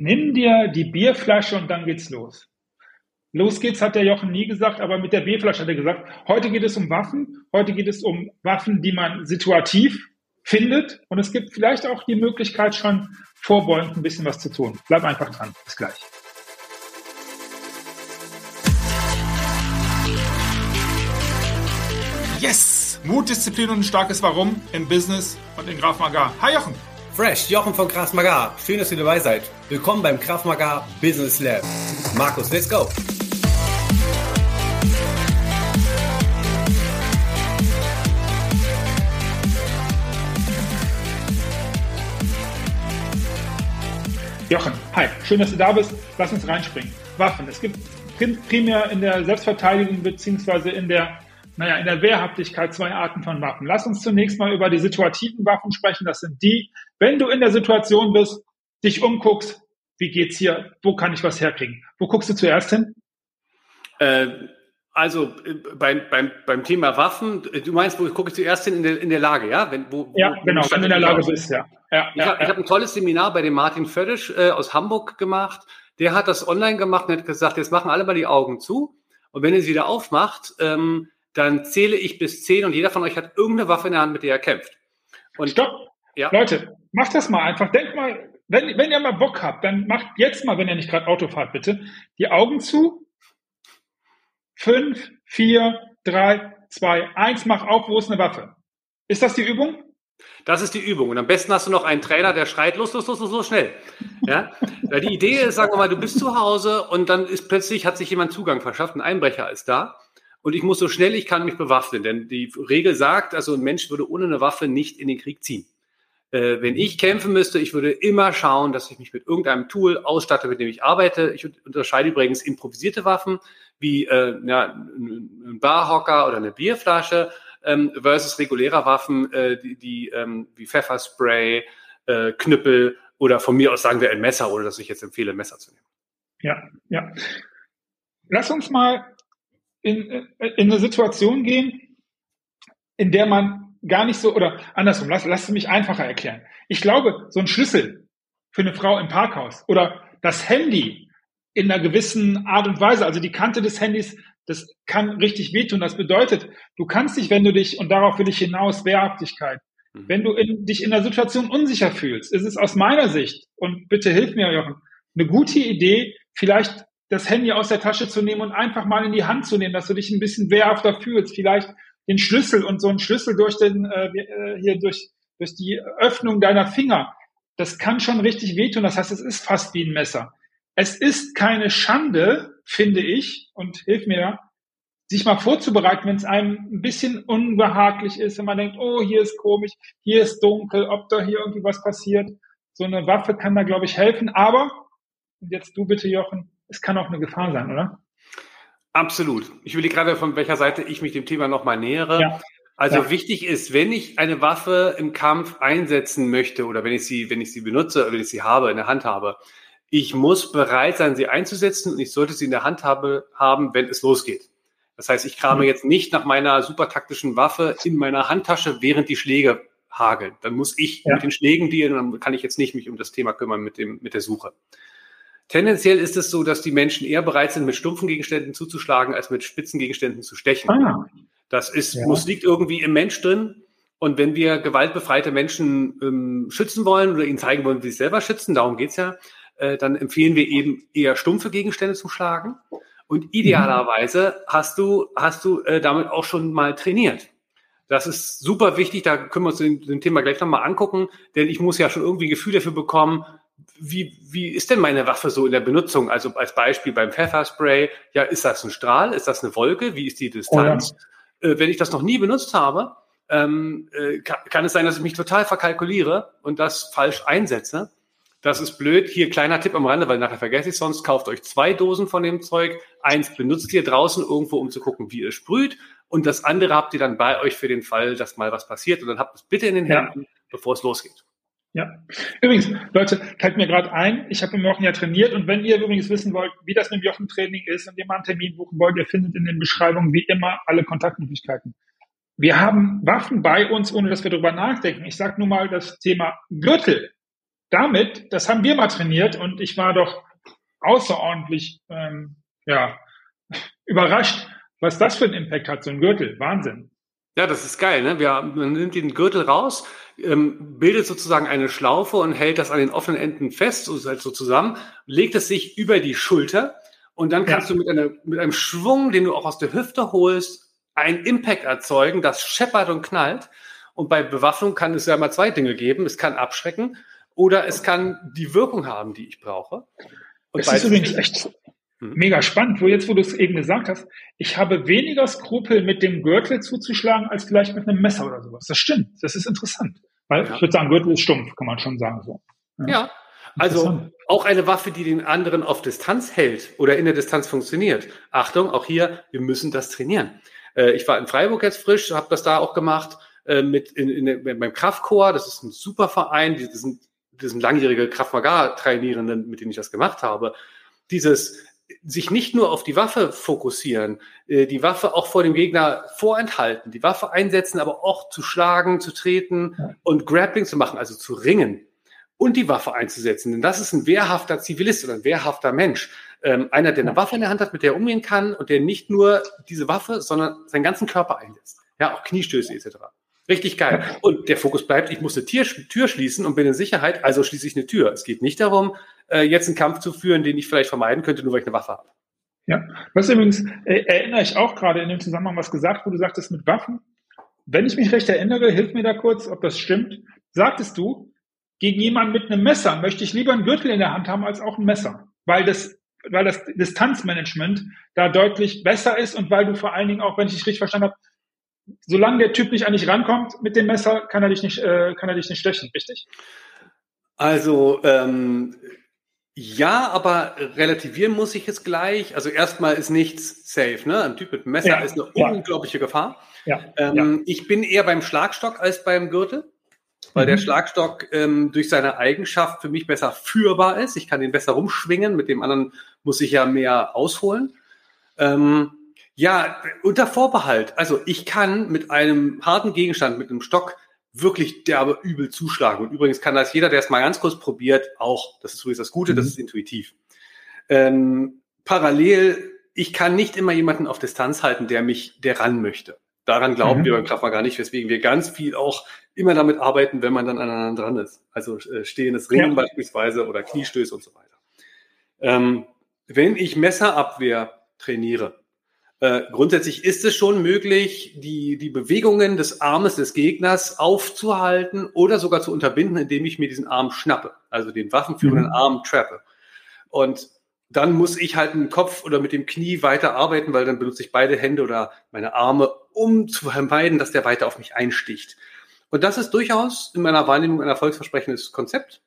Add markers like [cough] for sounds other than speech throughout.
Nimm dir die Bierflasche und dann geht's los. Los geht's, hat der Jochen nie gesagt, aber mit der Bierflasche hat er gesagt, heute geht es um Waffen, heute geht es um Waffen, die man situativ findet und es gibt vielleicht auch die Möglichkeit schon vorbeugend ein bisschen was zu tun. Bleib einfach dran. Bis gleich. Yes! Mut, Disziplin und ein starkes Warum im Business und in Graf Magar. Hi Jochen! Fresh, Jochen von Kraft Maga. Schön, dass ihr dabei seid. Willkommen beim Kraft Maga Business Lab. Markus, let's go. Jochen, hi, schön, dass du da bist. Lass uns reinspringen. Waffen. Es gibt primär in der Selbstverteidigung beziehungsweise in der naja, in der Wehrhaftigkeit zwei Arten von Waffen. Lass uns zunächst mal über die situativen Waffen sprechen. Das sind die, wenn du in der Situation bist, dich umguckst, wie geht's hier, wo kann ich was herkriegen? Wo guckst du zuerst hin? Äh, also äh, beim, beim, beim Thema Waffen, äh, du meinst, wo gucke ich zuerst hin in der, in der Lage, ja? Wenn, wo, ja, wo, genau, wenn du in der Lage bist, ja. ja ich ja, habe ja. hab ein tolles Seminar bei dem Martin Födisch äh, aus Hamburg gemacht. Der hat das online gemacht und hat gesagt, jetzt machen alle mal die Augen zu. Und wenn ihr sie wieder aufmacht, ähm, dann zähle ich bis zehn und jeder von euch hat irgendeine Waffe in der Hand, mit der er kämpft. Und Stopp! Ja. Leute, macht das mal einfach. Denkt mal, wenn, wenn ihr mal Bock habt, dann macht jetzt mal, wenn ihr nicht gerade Auto fahrt, bitte, die Augen zu. Fünf, vier, drei, zwei, eins, mach auf, wo ist eine Waffe? Ist das die Übung? Das ist die Übung. Und am besten hast du noch einen Trainer, der schreit, los, los, los, los, los, schnell. Ja? [laughs] Die Idee ist, sagen wir mal, du bist zu Hause und dann ist plötzlich, hat sich jemand Zugang verschafft, ein Einbrecher ist da und ich muss so schnell ich kann mich bewaffnen, denn die Regel sagt, also ein Mensch würde ohne eine Waffe nicht in den Krieg ziehen. Äh, wenn ich kämpfen müsste, ich würde immer schauen, dass ich mich mit irgendeinem Tool ausstatte, mit dem ich arbeite. Ich unterscheide übrigens improvisierte Waffen wie äh, ja, ein Barhocker oder eine Bierflasche ähm, versus regulärer Waffen, äh, die, die ähm, wie Pfefferspray, äh, Knüppel oder von mir aus sagen wir ein Messer, oder dass ich jetzt empfehle, ein Messer zu nehmen. Ja, ja. Lass uns mal in, in eine Situation gehen, in der man gar nicht so, oder andersrum, lass, lass mich einfacher erklären. Ich glaube, so ein Schlüssel für eine Frau im Parkhaus oder das Handy in einer gewissen Art und Weise, also die Kante des Handys, das kann richtig wehtun. Das bedeutet, du kannst dich, wenn du dich, und darauf will ich hinaus, Wehrhaftigkeit, mhm. wenn du in, dich in der Situation unsicher fühlst, ist es aus meiner Sicht, und bitte hilf mir, Jochen, eine gute Idee, vielleicht das Handy aus der Tasche zu nehmen und einfach mal in die Hand zu nehmen, dass du dich ein bisschen wehrhafter fühlst. Vielleicht den Schlüssel und so einen Schlüssel durch den äh, äh, hier durch durch die Öffnung deiner Finger. Das kann schon richtig wehtun. Das heißt, es ist fast wie ein Messer. Es ist keine Schande, finde ich, und hilf mir, sich mal vorzubereiten, wenn es einem ein bisschen unbehaglich ist, wenn man denkt, oh, hier ist komisch, hier ist dunkel, ob da hier irgendwie was passiert. So eine Waffe kann da, glaube ich, helfen. Aber, und jetzt du bitte, Jochen, es kann auch eine Gefahr sein, oder? Absolut. Ich will gerade, von welcher Seite ich mich dem Thema nochmal nähere. Ja. Also ja. wichtig ist, wenn ich eine Waffe im Kampf einsetzen möchte oder wenn ich sie, wenn ich sie benutze oder wenn ich sie habe, in der Hand habe, ich muss bereit sein, sie einzusetzen und ich sollte sie in der Hand habe, haben, wenn es losgeht. Das heißt, ich krame mhm. jetzt nicht nach meiner super taktischen Waffe in meiner Handtasche, während die Schläge hageln. Dann muss ich ja. mit den Schlägen dealen und dann kann ich jetzt nicht mich um das Thema kümmern mit dem, mit der Suche. Tendenziell ist es so, dass die Menschen eher bereit sind, mit stumpfen Gegenständen zuzuschlagen, als mit spitzen Gegenständen zu stechen. Ah. Das ist, ja. muss, liegt irgendwie im Mensch drin. Und wenn wir gewaltbefreite Menschen ähm, schützen wollen oder ihnen zeigen wollen, wie sie sich selber schützen, darum geht's ja, äh, dann empfehlen wir eben eher stumpfe Gegenstände zu schlagen. Und idealerweise mhm. hast du, hast du äh, damit auch schon mal trainiert. Das ist super wichtig, da können wir uns den, den Thema gleich nochmal angucken, denn ich muss ja schon irgendwie ein Gefühl dafür bekommen, wie, wie ist denn meine Waffe so in der Benutzung? Also als Beispiel beim Pfefferspray, ja, ist das ein Strahl? Ist das eine Wolke? Wie ist die Distanz? Oh ja. äh, wenn ich das noch nie benutzt habe, ähm, äh, kann, kann, es sein, dass ich mich total verkalkuliere und das falsch einsetze. Das ist blöd. Hier kleiner Tipp am Rande, weil nachher vergesse ich sonst. Kauft euch zwei Dosen von dem Zeug. Eins benutzt ihr draußen irgendwo, um zu gucken, wie ihr sprüht. Und das andere habt ihr dann bei euch für den Fall, dass mal was passiert. Und dann habt es bitte in den Händen, ja. bevor es losgeht. Ja. Übrigens, Leute, fällt mir gerade ein, ich habe im Jochen ja trainiert und wenn ihr übrigens wissen wollt, wie das mit dem Jochen-Training ist und ihr mal einen Termin buchen wollt, ihr findet in den Beschreibungen wie immer alle Kontaktmöglichkeiten. Wir haben Waffen bei uns, ohne dass wir darüber nachdenken. Ich sage nur mal das Thema Gürtel. damit, das haben wir mal trainiert und ich war doch außerordentlich ähm, ja, [laughs] überrascht, was das für einen Impact hat, so ein Gürtel. Wahnsinn. Ja, das ist geil. Ne? Wir, man nimmt den Gürtel raus, ähm, bildet sozusagen eine Schlaufe und hält das an den offenen Enden fest, so, halt so zusammen, legt es sich über die Schulter und dann kannst ja. du mit, einer, mit einem Schwung, den du auch aus der Hüfte holst, einen Impact erzeugen, das scheppert und knallt. Und bei Bewaffnung kann es ja mal zwei Dinge geben. Es kann abschrecken oder es kann die Wirkung haben, die ich brauche. Und das ist übrigens echt. Mega spannend, wo jetzt, wo du es eben gesagt hast, ich habe weniger Skrupel, mit dem Gürtel zuzuschlagen, als vielleicht mit einem Messer oder sowas. Das stimmt, das ist interessant. Weil ja. ich würde sagen, Gürtel ist stumpf, kann man schon sagen so. Ja, ja. also auch eine Waffe, die den anderen auf Distanz hält oder in der Distanz funktioniert. Achtung, auch hier, wir müssen das trainieren. Äh, ich war in Freiburg jetzt frisch, habe das da auch gemacht äh, mit in, in, in, beim Kraftchor. Das ist ein super Verein. Die, das sind, das sind langjährige Kraftmagar-Trainierenden, mit denen ich das gemacht habe. Dieses sich nicht nur auf die Waffe fokussieren, äh, die Waffe auch vor dem Gegner vorenthalten, die Waffe einsetzen, aber auch zu schlagen, zu treten und Grappling zu machen, also zu ringen und die Waffe einzusetzen. Denn das ist ein wehrhafter Zivilist oder ein wehrhafter Mensch. Ähm, einer, der eine Waffe in der Hand hat, mit der er umgehen kann und der nicht nur diese Waffe, sondern seinen ganzen Körper einsetzt. Ja, auch Kniestöße etc. Richtig geil. Und der Fokus bleibt, ich muss eine Tür, Tür schließen und bin in Sicherheit, also schließe ich eine Tür. Es geht nicht darum, äh, jetzt einen Kampf zu führen, den ich vielleicht vermeiden könnte, nur weil ich eine Waffe habe. Ja, was übrigens, äh, erinnere ich auch gerade in dem Zusammenhang was gesagt, wo du sagtest mit Waffen. Wenn ich mich recht erinnere, hilf mir da kurz, ob das stimmt, sagtest du, gegen jemanden mit einem Messer möchte ich lieber einen Gürtel in der Hand haben als auch ein Messer, weil das, weil das Distanzmanagement da deutlich besser ist und weil du vor allen Dingen auch, wenn ich dich richtig verstanden habe, solange der Typ nicht an dich rankommt mit dem Messer, kann er dich nicht, äh, kann er dich nicht stechen, richtig? Also ähm, ja, aber relativieren muss ich es gleich. Also erstmal ist nichts safe. Ne? Ein Typ mit Messer ja, ist eine ja. unglaubliche Gefahr. Ja, ähm, ich bin eher beim Schlagstock als beim Gürtel weil mhm. der Schlagstock ähm, durch seine Eigenschaft für mich besser führbar ist. Ich kann ihn besser rumschwingen, mit dem anderen muss ich ja mehr ausholen. Ähm, ja, unter Vorbehalt. Also ich kann mit einem harten Gegenstand, mit einem Stock, wirklich derbe übel zuschlagen. Und übrigens kann das jeder, der es mal ganz kurz probiert, auch. Das ist übrigens das Gute, mhm. das ist intuitiv. Ähm, parallel, ich kann nicht immer jemanden auf Distanz halten, der mich, der ran möchte. Daran glauben mhm. wir beim Kraftmagar gar nicht, weswegen wir ganz viel auch immer damit arbeiten, wenn man dann aneinander dran ist. Also äh, stehendes Ringen ja. beispielsweise oder Kniestöße und so weiter. Ähm, wenn ich Messerabwehr trainiere, äh, grundsätzlich ist es schon möglich, die, die Bewegungen des Armes des Gegners aufzuhalten oder sogar zu unterbinden, indem ich mir diesen Arm schnappe, also den waffenführenden mhm. Arm trappe. Und dann muss ich halt mit dem Kopf oder mit dem Knie weiter arbeiten, weil dann benutze ich beide Hände oder meine Arme, um zu vermeiden, dass der weiter auf mich einsticht. Und das ist durchaus in meiner Wahrnehmung ein erfolgsversprechendes Konzept.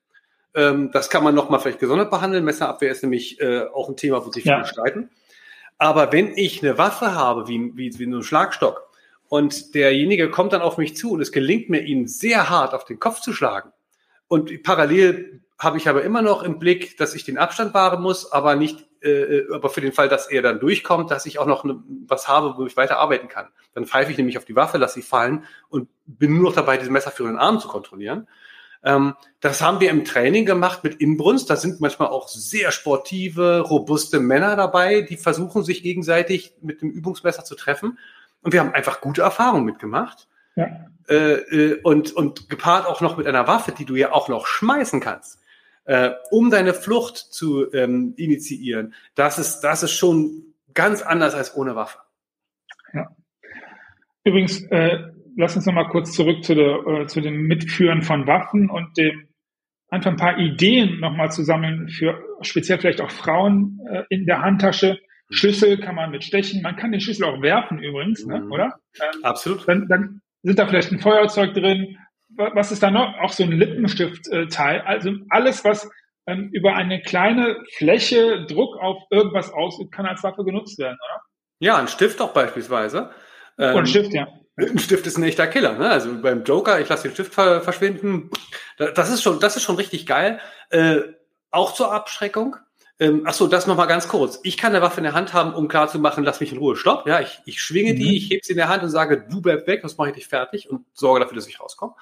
Ähm, das kann man nochmal vielleicht gesondert behandeln. Messerabwehr ist nämlich äh, auch ein Thema, wo sich viele ja. streiten. Aber wenn ich eine Waffe habe, wie, wie, wie einen Schlagstock, und derjenige kommt dann auf mich zu und es gelingt mir, ihn sehr hart auf den Kopf zu schlagen, und parallel habe ich aber immer noch im Blick, dass ich den Abstand wahren muss, aber nicht, äh, aber für den Fall, dass er dann durchkommt, dass ich auch noch ne, was habe, wo ich weiter arbeiten kann. Dann pfeife ich nämlich auf die Waffe, lasse sie fallen und bin nur noch dabei, diesen messerführenden Arm zu kontrollieren. Ähm, das haben wir im Training gemacht mit Inbrunst. Da sind manchmal auch sehr sportive, robuste Männer dabei, die versuchen, sich gegenseitig mit dem Übungsmesser zu treffen. Und wir haben einfach gute Erfahrungen mitgemacht. Ja. Äh, äh, und, und gepaart auch noch mit einer Waffe, die du ja auch noch schmeißen kannst äh, um deine Flucht zu ähm, initiieren, das ist, das ist schon ganz anders als ohne Waffe. Ja. Übrigens, äh, lass uns noch mal kurz zurück zu, der, äh, zu dem Mitführen von Waffen und dem einfach ein paar Ideen noch mal zu sammeln für speziell vielleicht auch Frauen äh, in der Handtasche. Schlüssel kann man mit stechen. Man kann den Schlüssel auch werfen übrigens, ne, mhm. oder? Ähm, Absolut. Dann, dann sind da vielleicht ein Feuerzeug drin, was ist da noch? Auch so ein Lippenstift-Teil. Also alles, was ähm, über eine kleine Fläche Druck auf irgendwas ausübt, kann als Waffe genutzt werden, oder? Ja, ein Stift auch beispielsweise. Ähm, ein Stift, ja. Ein Stift ist ein echter Killer, ne? Also beim Joker, ich lasse den Stift verschwinden. Das ist schon, das ist schon richtig geil. Äh, auch zur Abschreckung. Ähm, ach so, das nochmal ganz kurz. Ich kann eine Waffe in der Hand haben, um klar zu machen, lass mich in Ruhe, stopp. Ja, ich, ich schwinge die, mhm. ich hebe sie in der Hand und sage, du bleib weg, das mache ich dich fertig und sorge dafür, dass ich rauskomme.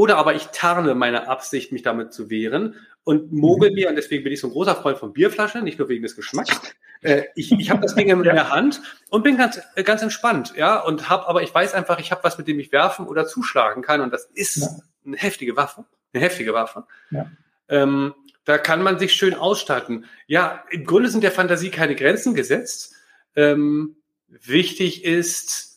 Oder aber ich tarne meine Absicht, mich damit zu wehren und mogel mhm. mir, und deswegen bin ich so ein großer Freund von Bierflaschen, nicht nur wegen des Geschmacks. [laughs] Äh, ich ich habe das Ding in [laughs] der Hand und bin ganz, äh, ganz entspannt, ja, und habe, aber ich weiß einfach, ich habe was, mit dem ich werfen oder zuschlagen kann, und das ist ja. eine heftige Waffe, eine heftige Waffe. Ja. Ähm, da kann man sich schön ausstatten. Ja, im Grunde sind der Fantasie keine Grenzen gesetzt. Ähm, wichtig ist,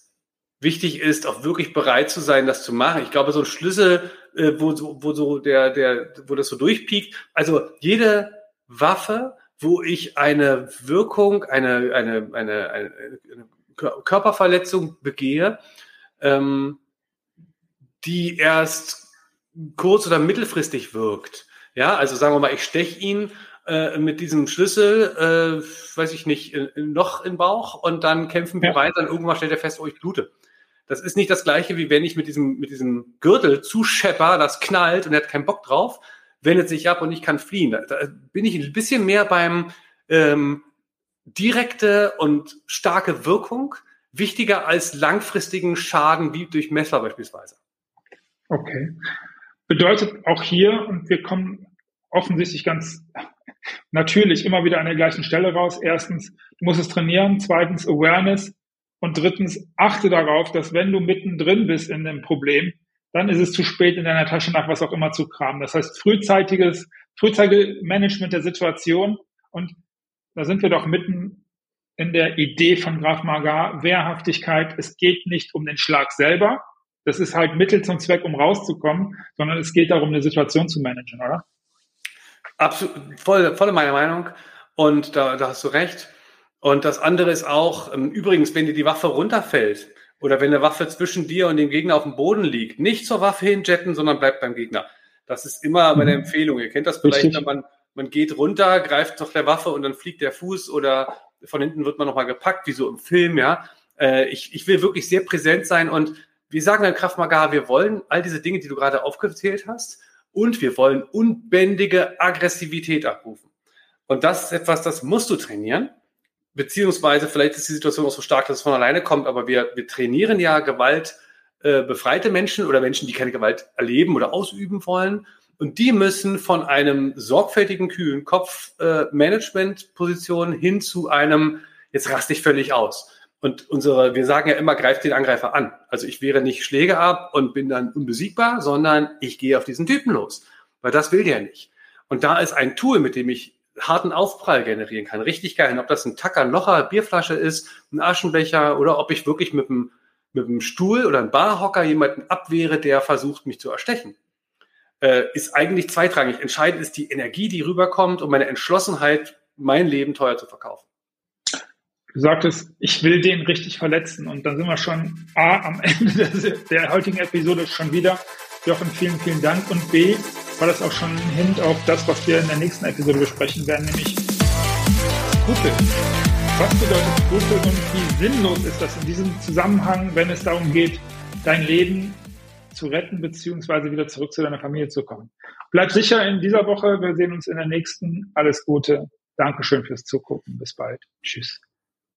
wichtig ist, auch wirklich bereit zu sein, das zu machen. Ich glaube, so ein Schlüssel, äh, wo, so, wo so der, der, wo das so durchpiekt. Also jede Waffe, wo ich eine Wirkung, eine, eine, eine, eine, Körperverletzung begehe, ähm, die erst kurz- oder mittelfristig wirkt. Ja, also sagen wir mal, ich steche ihn äh, mit diesem Schlüssel, äh, weiß ich nicht, noch in Bauch und dann kämpfen wir ja. weiter und irgendwann stellt er fest, oh, ich blute. Das ist nicht das gleiche, wie wenn ich mit diesem, mit diesem Gürtel zuschepper, das knallt und er hat keinen Bock drauf, wendet sich ab und ich kann fliehen. Da, da bin ich ein bisschen mehr beim ähm, direkte und starke Wirkung, wichtiger als langfristigen Schaden wie durch Messer beispielsweise. Okay. Bedeutet auch hier, und wir kommen offensichtlich ganz natürlich immer wieder an der gleichen Stelle raus. Erstens, du musst es trainieren. Zweitens, Awareness. Und drittens, achte darauf, dass wenn du mittendrin bist in dem Problem, dann ist es zu spät in deiner Tasche nach was auch immer zu kramen. Das heißt, frühzeitiges, frühzeitige Management der Situation. Und da sind wir doch mitten in der Idee von Graf Magar, Wehrhaftigkeit. Es geht nicht um den Schlag selber. Das ist halt Mittel zum Zweck, um rauszukommen, sondern es geht darum, eine Situation zu managen, oder? Absolut, voll, voll meine Meinung. Und da, da hast du recht. Und das andere ist auch, ähm, übrigens, wenn dir die Waffe runterfällt oder wenn eine Waffe zwischen dir und dem Gegner auf dem Boden liegt, nicht zur Waffe hinjetten, sondern bleibt beim Gegner. Das ist immer meine mhm. Empfehlung. Ihr kennt das vielleicht, Richtig. wenn man, man geht runter, greift doch der Waffe und dann fliegt der Fuß oder von hinten wird man nochmal gepackt, wie so im Film, ja. Äh, ich, ich will wirklich sehr präsent sein und wir sagen dann Kraftmagar, wir wollen all diese Dinge, die du gerade aufgezählt hast, und wir wollen unbändige Aggressivität abrufen. Und das ist etwas, das musst du trainieren beziehungsweise vielleicht ist die Situation auch so stark, dass es von alleine kommt, aber wir, wir trainieren ja Gewalt äh, befreite Menschen oder Menschen, die keine Gewalt erleben oder ausüben wollen. Und die müssen von einem sorgfältigen, kühlen Kopf äh, hin zu einem, jetzt raste ich völlig aus. Und unsere, wir sagen ja immer, greift den Angreifer an. Also ich wehre nicht Schläge ab und bin dann unbesiegbar, sondern ich gehe auf diesen Typen los. Weil das will der nicht. Und da ist ein Tool, mit dem ich harten Aufprall generieren kann. Richtig geil. Ob das ein Tacker, Locher, Bierflasche ist, ein Aschenbecher oder ob ich wirklich mit einem, mit einem Stuhl oder einem Barhocker jemanden abwehre, der versucht, mich zu erstechen, äh, ist eigentlich zweitrangig. Entscheidend ist die Energie, die rüberkommt und meine Entschlossenheit, mein Leben teuer zu verkaufen. Du sagtest, ich will den richtig verletzen. Und dann sind wir schon A, am Ende der, der heutigen Episode schon wieder. Jochen, vielen, vielen Dank. Und B, war das auch schon ein Hint auf das, was wir in der nächsten Episode besprechen werden, nämlich Skrupel. Was bedeutet Skrupel und wie sinnlos ist das in diesem Zusammenhang, wenn es darum geht, dein Leben zu retten, beziehungsweise wieder zurück zu deiner Familie zu kommen. Bleib sicher in dieser Woche. Wir sehen uns in der nächsten. Alles Gute. Dankeschön fürs Zugucken. Bis bald. Tschüss.